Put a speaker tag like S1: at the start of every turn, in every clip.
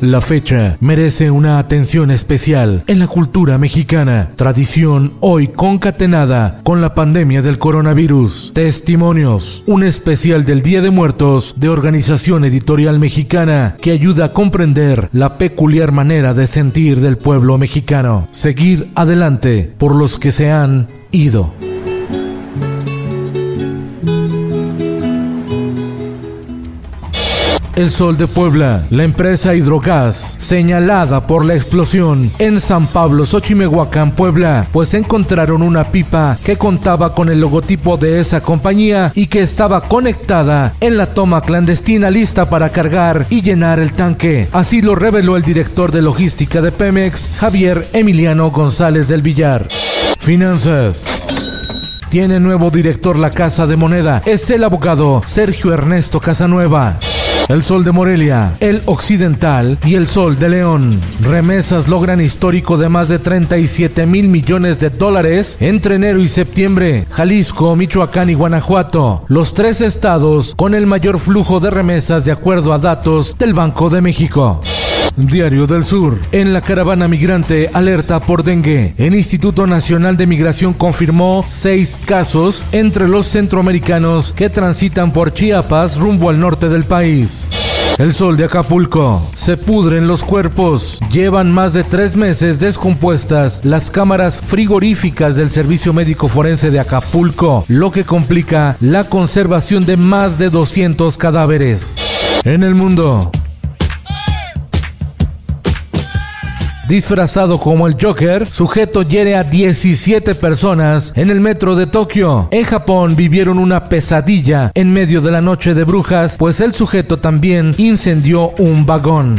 S1: La fecha merece una atención especial en la cultura mexicana, tradición hoy concatenada con la pandemia del coronavirus. Testimonios, un especial del Día de Muertos de Organización Editorial Mexicana que ayuda a comprender la peculiar manera de sentir del pueblo mexicano. Seguir adelante por los que se han ido. El Sol de Puebla, la empresa Hidrogas, señalada por la explosión en San Pablo, Xochimehuacán, Puebla, pues encontraron una pipa que contaba con el logotipo de esa compañía y que estaba conectada en la toma clandestina lista para cargar y llenar el tanque. Así lo reveló el director de logística de Pemex, Javier Emiliano González del Villar. Finanzas. Tiene nuevo director la Casa de Moneda. Es el abogado Sergio Ernesto Casanueva. El Sol de Morelia, el Occidental y el Sol de León. Remesas logran histórico de más de 37 mil millones de dólares entre enero y septiembre. Jalisco, Michoacán y Guanajuato, los tres estados con el mayor flujo de remesas de acuerdo a datos del Banco de México. Diario del Sur. En la caravana migrante alerta por dengue. El Instituto Nacional de Migración confirmó seis casos entre los centroamericanos que transitan por Chiapas rumbo al norte del país. El sol de Acapulco. Se pudren los cuerpos. Llevan más de tres meses descompuestas las cámaras frigoríficas del Servicio Médico Forense de Acapulco, lo que complica la conservación de más de 200 cadáveres. En el mundo. Disfrazado como el Joker, sujeto hiere a 17 personas en el metro de Tokio. En Japón vivieron una pesadilla en medio de la noche de brujas, pues el sujeto también incendió un vagón.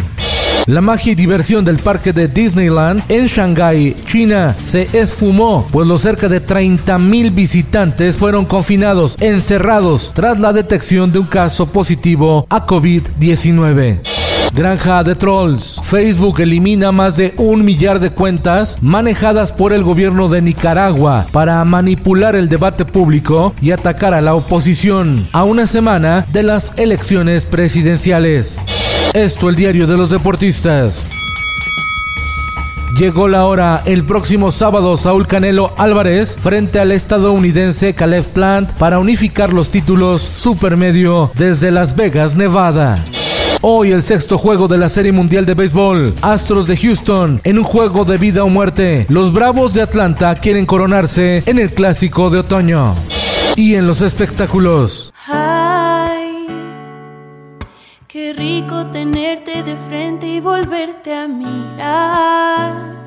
S1: La magia y diversión del parque de Disneyland en Shanghái, China, se esfumó, pues los cerca de 30 mil visitantes fueron confinados, encerrados, tras la detección de un caso positivo a COVID-19. Granja de Trolls. Facebook elimina más de un millar de cuentas manejadas por el gobierno de Nicaragua para manipular el debate público y atacar a la oposición a una semana de las elecciones presidenciales. Esto el diario de los deportistas. Llegó la hora el próximo sábado Saúl Canelo Álvarez frente al estadounidense Caleb Plant para unificar los títulos supermedio desde Las Vegas, Nevada. Hoy el sexto juego de la Serie Mundial de Béisbol. Astros de Houston en un juego de vida o muerte. Los Bravos de Atlanta quieren coronarse en el clásico de otoño. Y en los espectáculos.
S2: Ay, qué rico tenerte de frente y volverte a mirar.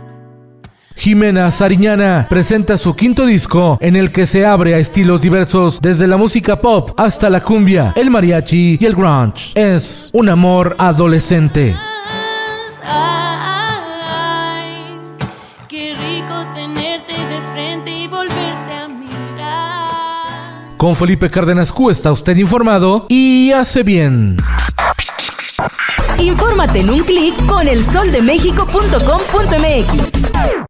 S1: Jimena Sariñana presenta su quinto disco en el que se abre a estilos diversos desde la música pop hasta la cumbia, el mariachi y el grunge. Es un amor adolescente. Con Felipe Cárdenas Q está usted informado y hace bien.
S3: Infórmate en un clic con elsoldemexico.com.mx.